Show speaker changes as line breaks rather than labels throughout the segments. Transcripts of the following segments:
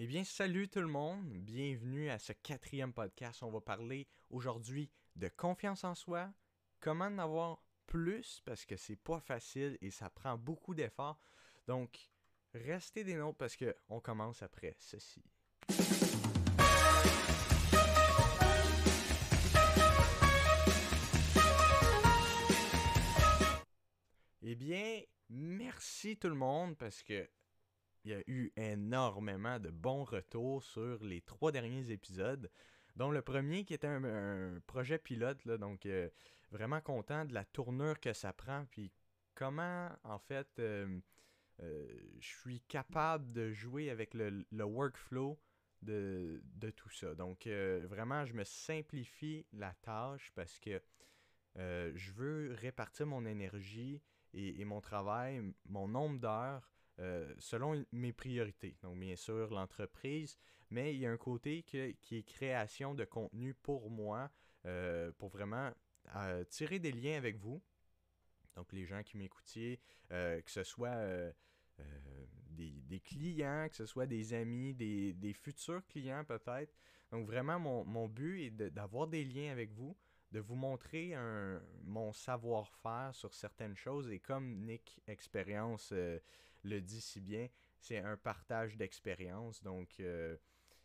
Eh bien, salut tout le monde, bienvenue à ce quatrième podcast. On va parler aujourd'hui de confiance en soi, comment en avoir plus parce que c'est pas facile et ça prend beaucoup d'efforts. Donc, restez des nôtres parce que on commence après ceci. Eh bien, merci tout le monde parce que il y a eu énormément de bons retours sur les trois derniers épisodes, dont le premier qui était un, projet pilote, là, donc euh, vraiment content de la tournure que ça prend, puis comment en fait euh, euh, je suis capable de jouer avec le, workflow de, tout ça. Donc vraiment, je me simplifie la tâche parce que je veux répartir mon énergie et, mon travail, mon nombre d'heures, euh, selon mes priorités. Donc, bien sûr, l'entreprise, mais il y a un côté qui est création de contenu pour moi, euh, pour vraiment euh, tirer des liens avec vous. Donc, les gens qui m'écoutiez, que ce soit des, clients, que ce soit des amis, des, futurs clients peut-être. Donc, vraiment, mon, mon but est d'avoir des liens avec vous de vous montrer un, mon savoir-faire sur certaines choses. Et comme Nick Expérience le dit si bien, c'est un partage d'expérience. Donc, euh,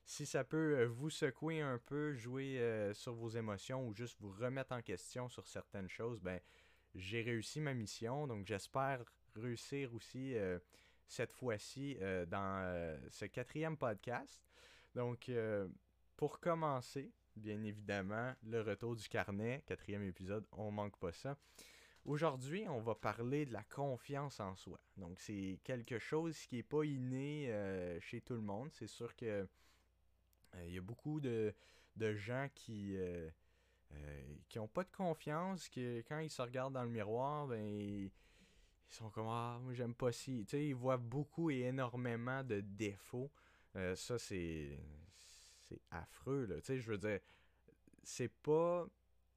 si ça peut euh, vous secouer un peu, jouer sur vos émotions ou juste vous remettre en question sur certaines choses, ben, j'ai réussi ma mission. Donc, j'espère réussir aussi cette fois-ci dans ce quatrième podcast. Donc, pour commencer, bien évidemment, le retour du carnet, quatrième épisode, on manque pas ça. Aujourd'hui, on va parler de la confiance en soi. Donc, c'est quelque chose qui n'est pas inné euh, chez tout le monde. C'est sûr que euh, il y a beaucoup de, gens qui euh, n'ont pas de confiance, que quand ils se regardent dans le miroir, ben ils sont comme ah moi j'aime pas si. Tu sais, ils voient beaucoup et énormément de défauts. ça c'est c'est affreux. Tu sais, je veux dire, c'est pas.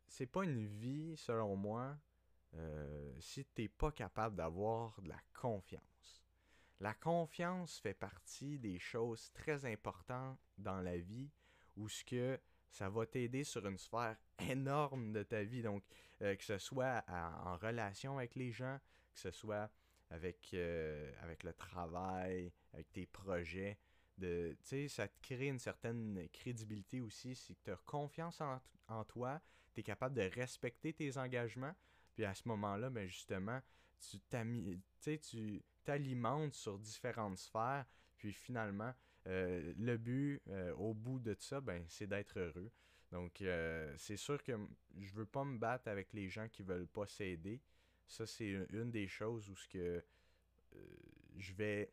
C'est pas une vie, selon moi, euh, si t'es pas capable d'avoir de la confiance. La confiance fait partie des choses très importantes dans la vie où ce que ça va t'aider sur une sphère énorme de ta vie. Donc, euh, que ce soit en relation avec les gens, que ce soit avec, euh, le travail, avec tes projets, de, ça te crée une certaine crédibilité aussi. Si tu as confiance en, toi, tu es capable de respecter tes engagements. Puis à ce moment-là, ben justement, tu t'alimentes sur différentes sphères. Puis finalement, euh, le but euh, au bout de ça, ben, c'est d'être heureux. Donc, euh, c'est sûr que je veux pas me battre avec les gens qui veulent pas s'aider. Ça, c'est une des choses où ce que je vais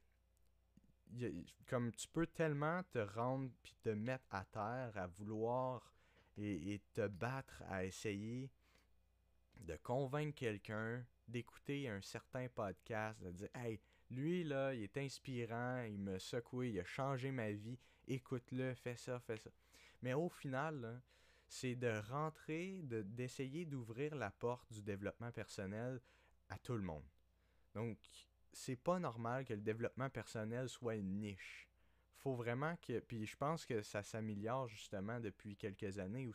comme tu peux tellement te rendre puis te mettre à terre à vouloir et, te battre à essayer de convaincre quelqu'un d'écouter un certain podcast, de dire Hey, lui là, il est inspirant, il me secoue, il a changé ma vie, écoute-le, fais ça, fais ça. Mais au final, c'est de rentrer, d'essayer d'ouvrir la porte du développement personnel à tout le monde. Donc, c'est pas normal que le développement personnel soit une niche. Faut vraiment que. Puis je pense que ça s'améliore justement depuis quelques années où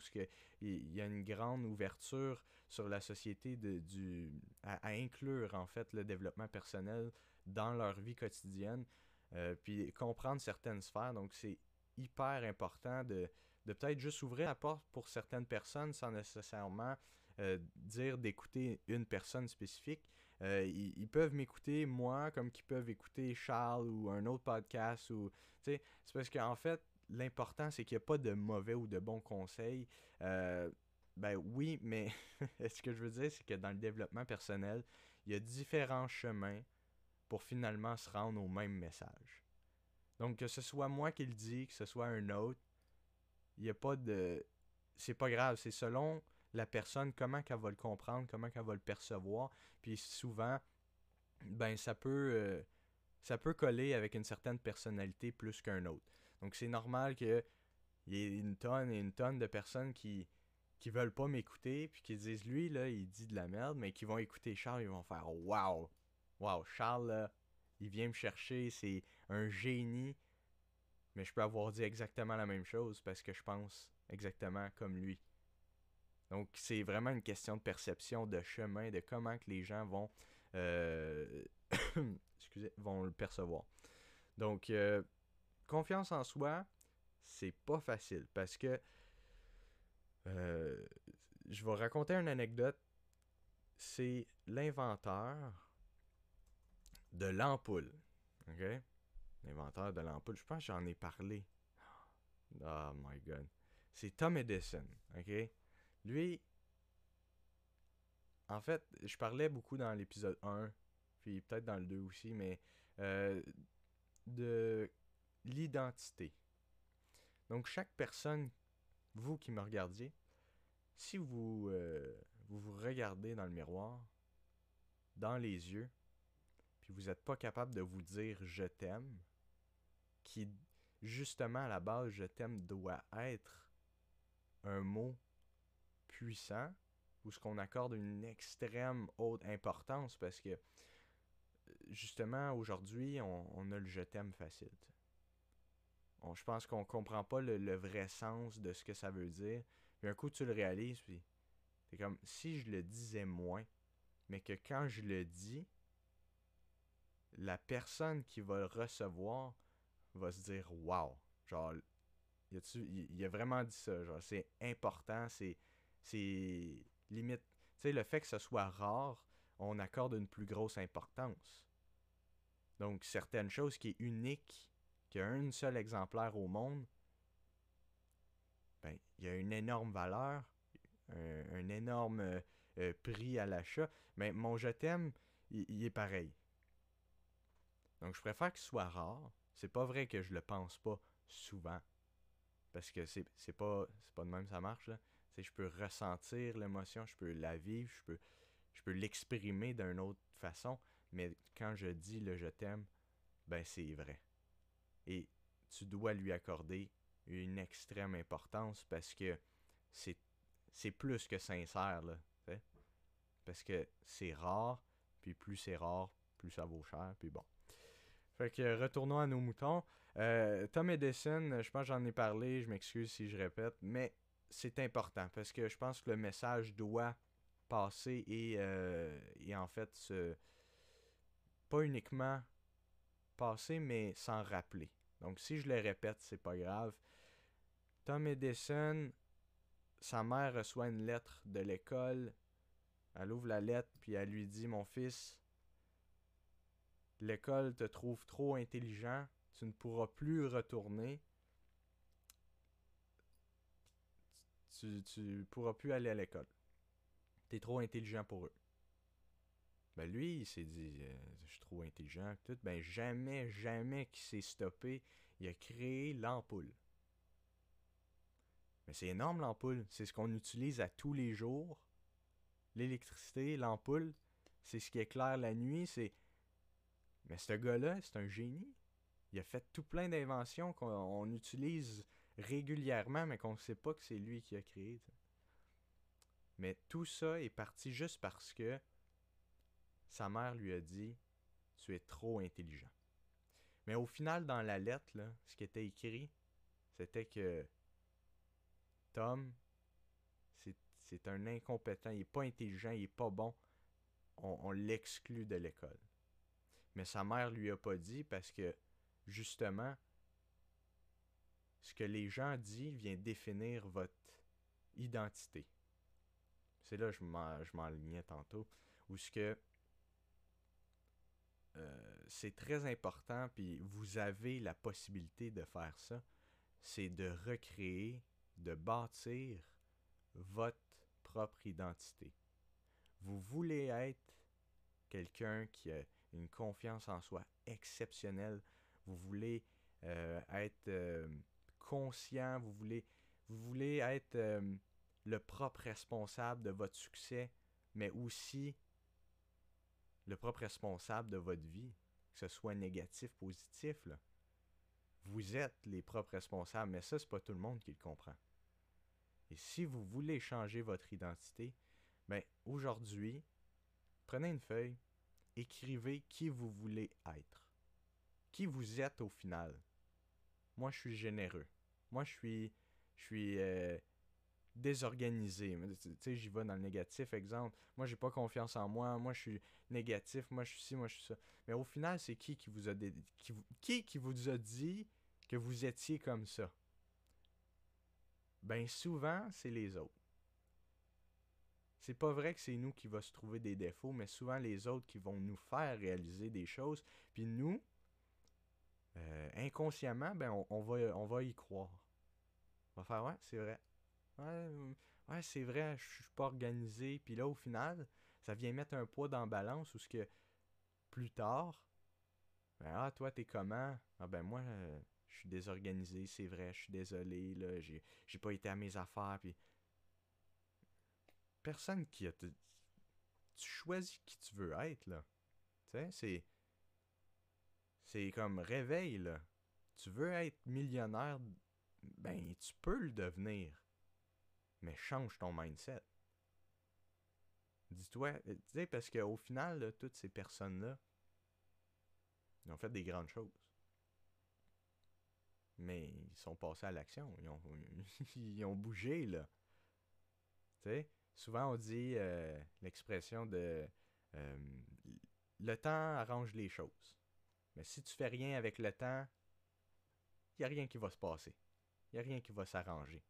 il y a une grande ouverture sur la société de, du, à, inclure en fait le développement personnel dans leur vie quotidienne. Euh, puis comprendre certaines sphères. Donc c'est hyper important de, de peut-être juste ouvrir la porte pour certaines personnes sans nécessairement euh, dire d'écouter une personne spécifique. Euh, ils, peuvent m'écouter moi comme qu'ils peuvent écouter Charles ou un autre podcast ou c'est parce qu'en fait l'important c'est qu'il n'y a pas de mauvais ou de bons conseils ben oui mais ce que je veux dire c'est que dans le développement personnel il y a différents chemins pour finalement se rendre au même message donc que ce soit moi qui le dis que ce soit un autre il n'y a pas de c'est pas grave c'est selon la personne, comment qu'elle va le comprendre, comment qu'elle va le percevoir. Puis souvent, ben ça peut, euh, ça peut coller avec une certaine personnalité plus qu'un autre. Donc c'est normal qu'il y ait une tonne et une tonne de personnes qui qui veulent pas m'écouter puis qui disent lui là il dit de la merde mais qui vont écouter Charles ils vont faire waouh waouh Charles là, il vient me chercher c'est un génie Mais je peux avoir dit exactement la même chose parce que je pense exactement comme lui. Donc, c'est vraiment une question de perception, de chemin, de comment que les gens vont, euh, excusez, vont le percevoir. Donc, euh, confiance en soi, c'est pas facile parce que euh, je vais raconter une anecdote. C'est l'inventeur de l'ampoule. OK? L'inventeur de l'ampoule. Je pense que j'en ai parlé. Oh my god. C'est Tom Edison. OK? Lui, en fait, je parlais beaucoup dans l'épisode 1, puis peut-être dans le 2 aussi, mais euh, de l'identité. Donc, chaque personne, vous qui me regardiez, si vous, euh, vous vous regardez dans le miroir, dans les yeux, puis vous n'êtes pas capable de vous dire je t'aime, qui justement à la base je t'aime doit être un mot puissant ou ce qu'on accorde une extrême haute importance parce que justement aujourd'hui on, a le je t'aime facile. Je pense qu'on comprend pas le, vrai sens de ce que ça veut dire. Puis un coup tu le réalises, puis c'est comme si je le disais moins, mais que quand je le dis, la personne qui va le recevoir va se dire Wow! Genre, il a vraiment dit ça. Genre, c'est important, c'est c'est limite. Tu sais, le fait que ce soit rare, on accorde une plus grosse importance. Donc, certaines choses qui est unique, qui a un seul exemplaire au monde, ben, il y a une énorme valeur, un, énorme euh, euh, prix à l'achat. Mais mon je t'aime, il, est pareil. Donc, je préfère qu'il soit rare. C'est pas vrai que je le pense pas souvent. Parce que c'est pas, pas de même ça marche. Là je peux ressentir l'émotion, je peux la vivre, je peux, je peux l'exprimer d'une autre façon, mais quand je dis le je t'aime, ben c'est vrai. Et tu dois lui accorder une extrême importance parce que c'est, c'est plus que sincère, là, Parce que c'est rare, puis plus c'est rare, plus ça vaut cher, puis bon. Fait que retournons à nos moutons. Euh, Tom Edison, je pense que j'en ai parlé, je m'excuse si je répète, mais c'est important parce que je pense que le message doit passer et, euh, en fait pas uniquement passer mais s'en rappeler. Donc si je le répète, c'est pas grave. Tom Edison, sa mère reçoit une lettre de l'école. Elle ouvre la lettre puis elle lui dit Mon fils, l'école te trouve trop intelligent, tu ne pourras plus retourner. tu, tu pourras plus aller à l'école. Tu es trop intelligent pour eux. Ben lui, il s'est dit, euh, je suis trop intelligent. Tout. Ben jamais, jamais qu'il s'est stoppé. Il a créé l'ampoule. Mais c'est énorme l'ampoule. C'est ce qu'on utilise à tous les jours. L'électricité, l'ampoule, c'est ce qui éclaire la nuit. C'est. Mais ce gars-là, c'est un génie. Il a fait tout plein d'inventions qu'on utilise régulièrement, mais qu'on ne sait pas que c'est lui qui a créé. Mais tout ça est parti juste parce que sa mère lui a dit Tu es trop intelligent. Mais au final, dans la lettre, ce qui était écrit, c'était que Tom, c'est un incompétent, il n'est pas intelligent, il n'est pas bon. On, l'exclut de l'école. Mais sa mère lui a pas dit parce que, justement, ce que les gens disent vient définir votre identité. C'est là que je m'enlignais tantôt. Ce que c'est très important, puis vous avez la possibilité de faire ça, c'est de recréer, de bâtir votre propre identité. Vous voulez être quelqu'un qui a une confiance en soi exceptionnelle. Vous voulez euh, être euh, conscient, vous voulez, être euh, le propre responsable de votre succès, mais aussi le propre responsable de votre vie, que ce soit négatif, positif. Vous êtes les propres responsables, mais ça, c'est pas tout le monde qui le comprend. Et si vous voulez changer votre identité, ben aujourd'hui, prenez une feuille, écrivez qui vous voulez être. Qui vous êtes au final moi je suis généreux. Moi je suis je suis euh, désorganisé. Tu sais, j'y vais dans le négatif, exemple. Moi j'ai pas confiance en moi, moi je suis négatif, moi je suis ci, moi je suis ça. Mais au final, c'est qui qui vous a qui, qui vous a dit que vous étiez comme ça? Ben souvent, c'est les autres. C'est pas vrai que c'est nous qui va se trouver des défauts, mais souvent les autres qui vont nous faire réaliser des choses. Puis nous, euh, inconsciemment, ben on, va, on va y croire. On va faire ouais, c'est vrai. Ouais, ouais c'est vrai, je suis pas organisé. Puis là, au final, ça vient mettre un poids dans la balance où ce que plus tard, ben, ah, toi, t'es comment? Ah ben moi, euh, je suis désorganisé, c'est vrai, je suis désolé, là, j'ai pas été à mes affaires, puis personne qui a. Tu choisis qui tu veux être, là. Tu sais, c'est. C'est comme réveil, là. Tu veux être millionnaire, ben, tu peux le devenir. Mais change ton mindset. Dis-toi, tu sais, parce qu'au final, toutes ces personnes-là, ils ont fait des grandes choses. Mais ils sont passés à l'action. Ils ont, bougé, là. Tu sais, souvent on dit euh, l'expression de euh, le temps arrange les choses. Mais si tu fais rien avec le temps, il n'y a rien qui va se passer. Il n'y a rien qui va s'arranger.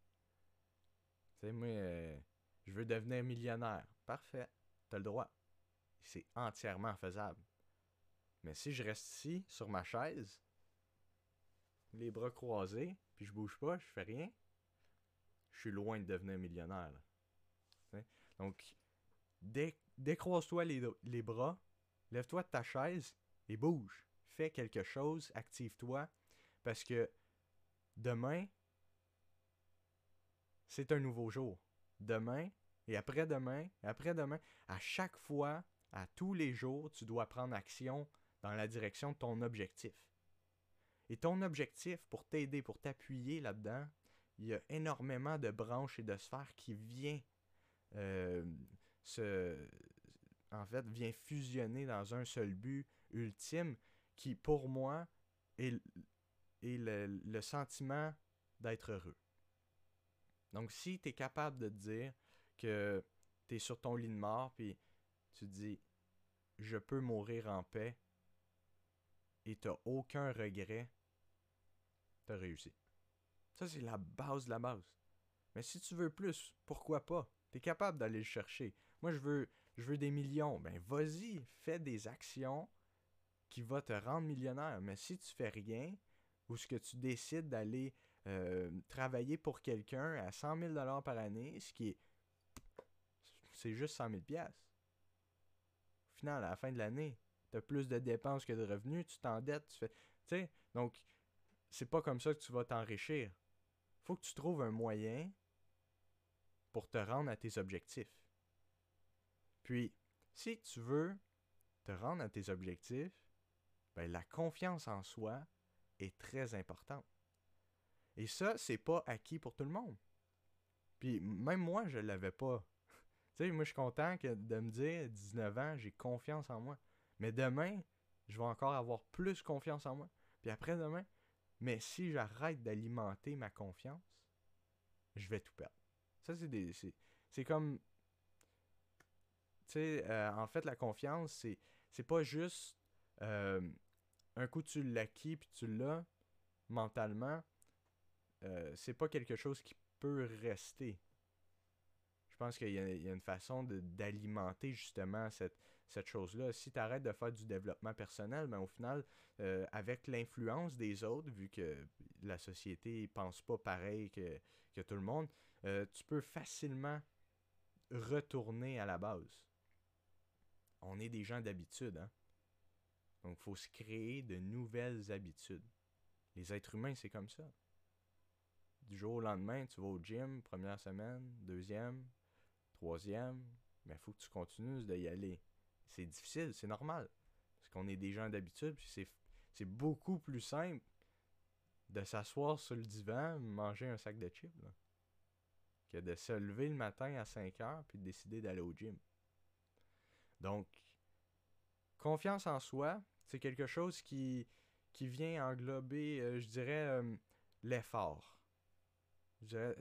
Euh, je veux devenir millionnaire. Parfait. Tu as le droit. C'est entièrement faisable. Mais si je reste ici, sur ma chaise, les bras croisés, puis je bouge pas, je fais rien, je suis loin de devenir millionnaire. Donc, décroise-toi les, bras, lève-toi de ta chaise et bouge. Fais quelque chose, active-toi, parce que demain, c'est un nouveau jour. Demain, et après-demain, après-demain, à chaque fois, à tous les jours, tu dois prendre action dans la direction de ton objectif. Et ton objectif, pour t'aider, pour t'appuyer là-dedans, il y a énormément de branches et de sphères qui viennent euh, en fait, vient fusionner dans un seul but ultime qui, pour moi, est, le, sentiment d'être heureux. Donc, si tu es capable de te dire que tu es sur ton lit de mort, puis tu te dis, je peux mourir en paix, et tu aucun regret, tu as réussi. Ça, c'est la base de la base. Mais si tu veux plus, pourquoi pas? Tu capable d'aller le chercher. Moi, je veux, je veux des millions. Ben, vas-y, fais des actions qui vont te rendre millionnaire. Mais si tu fais rien, ou ce que tu décides d'aller euh, travailler pour quelqu'un à 100 000 par année, ce qui est. C'est juste 100 000 Au final, à la fin de l'année, tu as plus de dépenses que de revenus, tu t'endettes, tu fais. Tu sais, donc, c'est pas comme ça que tu vas t'enrichir. Faut que tu trouves un moyen pour te rendre à tes objectifs. Puis, si tu veux te rendre à tes objectifs, ben, la confiance en soi est très importante. Et ça, c'est pas acquis pour tout le monde. Puis même moi, je l'avais pas. tu sais, moi, je suis content que de me dire, 19 ans, j'ai confiance en moi. Mais demain, je vais encore avoir plus confiance en moi. Puis après-demain, mais si j'arrête d'alimenter ma confiance, je vais tout perdre. Ça, c'est des. C'est comme. Tu sais, euh, en fait, la confiance, c'est, c'est pas juste euh, un coup tu l'acquis puis tu l'as mentalement. Euh, c'est pas quelque chose qui peut rester. Je pense qu'il y, a une façon d'alimenter justement cette, cette chose-là. Si tu arrêtes de faire du développement personnel, ben, au final, avec l'influence des autres, vu que la société pense pas pareil que, que tout le monde, euh, tu peux facilement retourner à la base. On est des gens d'habitude, hein? Donc, il faut se créer de nouvelles habitudes. Les êtres humains, c'est comme ça. Du jour au lendemain, tu vas au gym, première semaine, deuxième, troisième, mais il faut que tu continues d'y aller. C'est difficile, c'est normal. Parce qu'on est des gens d'habitude, puis c'est, beaucoup plus simple de s'asseoir sur le divan, manger un sac de chips que de se lever le matin à 5 heures puis de décider d'aller au gym. Donc, confiance en soi, c'est quelque chose qui, qui vient englober, euh, je dirais, euh, l'effort.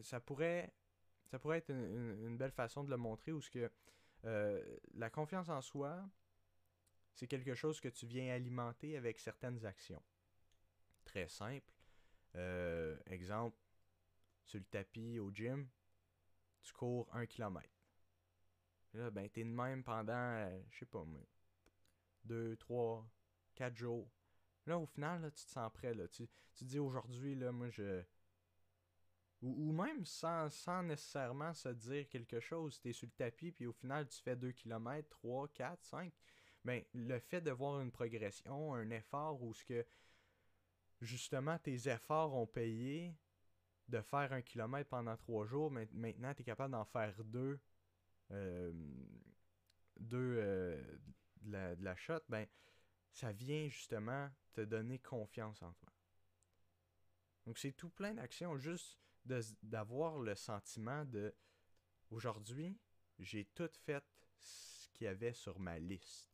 Ça pourrait, ça pourrait être une, belle façon de le montrer où ce que euh, la confiance en soi, c'est quelque chose que tu viens alimenter avec certaines actions. Très simple. Euh, exemple, sur le tapis au gym, tu cours un kilomètre. là, ben, t'es de même pendant, euh, je sais pas, deux, trois, quatre jours. Là, au final, là, tu te sens prêt. Là. Tu, tu dis aujourd'hui, là, moi, je. Ou, même sans, sans, nécessairement se dire quelque chose. Tu es sur le tapis, puis au final, tu fais 2 km, 3, 4, 5. Ben, le fait de voir une progression, un effort, ou ce que justement tes efforts ont payé de faire un kilomètre pendant trois jours, mais maintenant tu es capable d'en faire deux, euh, deux euh, de, la, de la shot, ben ça vient justement te donner confiance en toi. Donc c'est tout plein d'actions, juste d'avoir le sentiment de aujourd'hui, j'ai tout fait ce qu'il y avait sur ma liste.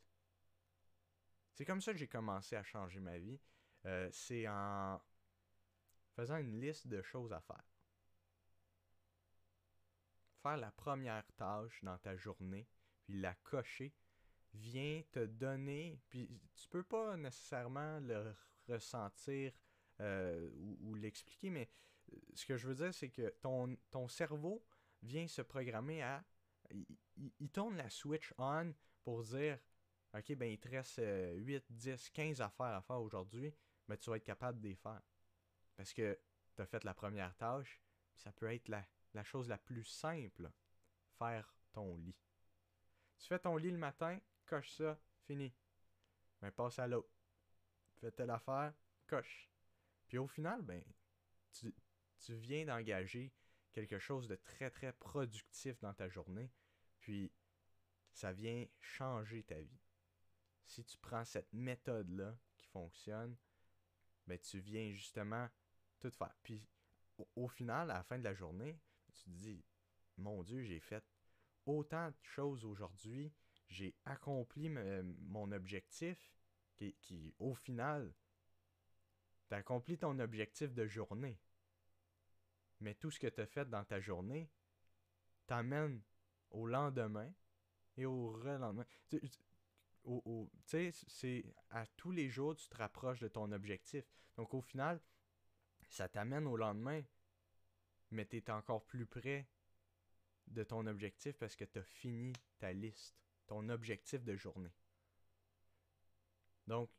C'est comme ça que j'ai commencé à changer ma vie. Euh, c'est en faisant une liste de choses à faire. Faire la première tâche dans ta journée, puis la cocher, vient te donner, puis tu peux pas nécessairement le ressentir euh, ou, l'expliquer, mais ce que je veux dire, c'est que ton, ton cerveau vient se programmer à... Il, tourne la switch on pour dire, OK, ben il te reste 8, 10, 15 affaires à faire aujourd'hui, mais tu vas être capable de les faire. Parce que tu as fait la première tâche, ça peut être la, la chose la plus simple, faire ton lit. Tu fais ton lit le matin, coche ça, fini. Mais passe à l'autre. Fais telle affaire, coche. Puis au final, ben, tu, tu viens d'engager quelque chose de très très productif dans ta journée. Puis ça vient changer ta vie. Si tu prends cette méthode-là qui fonctionne, ben tu viens justement tout faire. Puis au, final, à la fin de la journée, tu te dis, mon Dieu, j'ai fait autant de choses aujourd'hui, j'ai accompli mon objectif qui, qui au final, tu as accompli ton objectif de journée. Mais tout ce que tu as fait dans ta journée t'amène au lendemain et au relendemain. Tu sais, c'est à tous les jours, tu te rapproches de ton objectif. Donc au final, ça t'amène au lendemain, mais tu es encore plus près de ton objectif parce que tu as fini ta liste, ton objectif de journée. Donc,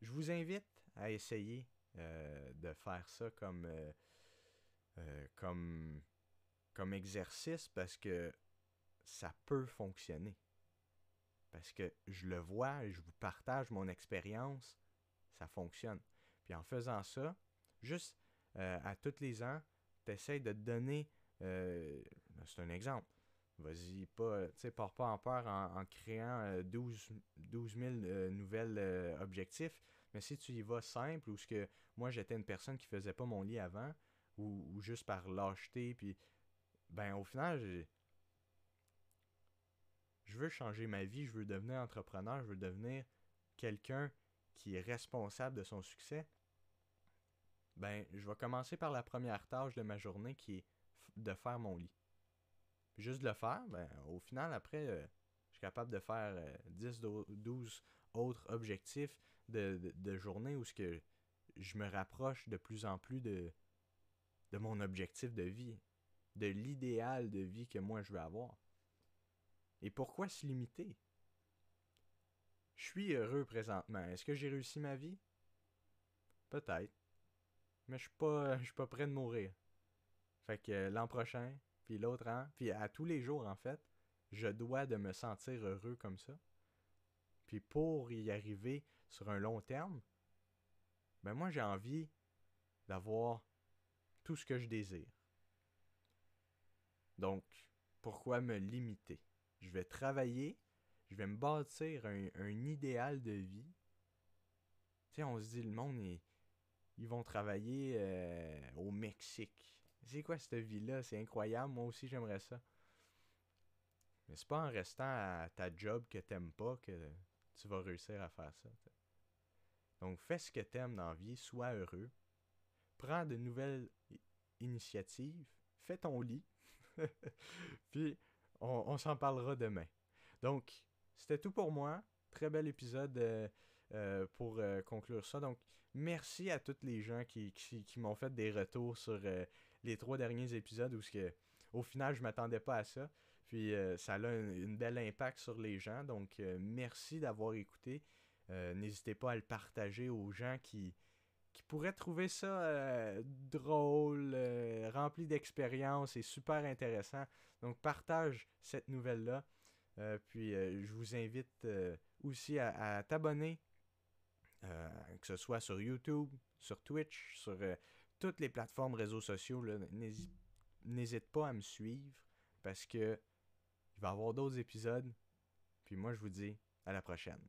je vous invite à essayer euh, de faire ça comme, euh, euh, comme, comme exercice parce que ça peut fonctionner. Parce que je le vois, je vous partage mon expérience, ça fonctionne. Puis en faisant ça, juste à tous les ans, tu essaies de te donner. c'est un exemple. Vas-y, pas, pars pas en peur en, créant 12, 12 000 nouvelles objectifs. Mais si tu y vas simple, ou ce que moi j'étais une personne qui faisait pas mon lit avant, ou, juste par lâcheté, puis ben au final, je veux changer ma vie, je veux devenir entrepreneur, je veux devenir quelqu'un qui est responsable de son succès. Ben, je vais commencer par la première tâche de ma journée qui est de faire mon lit. juste de le faire, ben, au final, après, euh, je suis capable de faire 10, euh, 12 autres objectifs de, de, journée où ce que je me rapproche de plus en plus de, de mon objectif de vie, de l'idéal de vie que moi je veux avoir. Et pourquoi se limiter? Je suis heureux présentement. Est-ce que j'ai réussi ma vie? Peut-être. Mais je suis pas, je suis pas prêt de mourir. Fait que l'an prochain, puis l'autre an, puis à tous les jours en fait, je dois de me sentir heureux comme ça. Puis pour y arriver sur un long terme, ben moi j'ai envie d'avoir tout ce que je désire. Donc, pourquoi me limiter? Je vais travailler, je vais me bâtir un, idéal de vie. Tu sais, on se dit, le monde, ils, vont travailler euh, au Mexique. C'est quoi cette vie-là? C'est incroyable, moi aussi j'aimerais ça. Mais c'est pas en restant à ta job que t'aimes pas que tu vas réussir à faire ça. Donc, fais ce que tu aimes dans la vie, sois heureux. prends de nouvelles initiatives, fais ton lit, puis on, s'en parlera demain. Donc, c'était tout pour moi. Très bel épisode euh, euh, pour euh, conclure ça. Donc, merci à tous les gens qui, m'ont fait des retours sur les trois derniers épisodes où que, au final, je m'attendais pas à ça. Puis ça a un, un, bel impact sur les gens. Donc, merci d'avoir écouté. N'hésitez pas à le partager aux gens qui, qui pourraient trouver ça drôle, rempli d'expérience et super intéressant. Donc partage cette nouvelle-là. Euh, puis euh, je vous invite euh, aussi à, t'abonner, que ce soit sur YouTube, sur Twitch, sur toutes les plateformes réseaux sociaux. N'hésite pas à me suivre parce que il va y avoir d'autres épisodes. Puis moi je vous dis à la prochaine.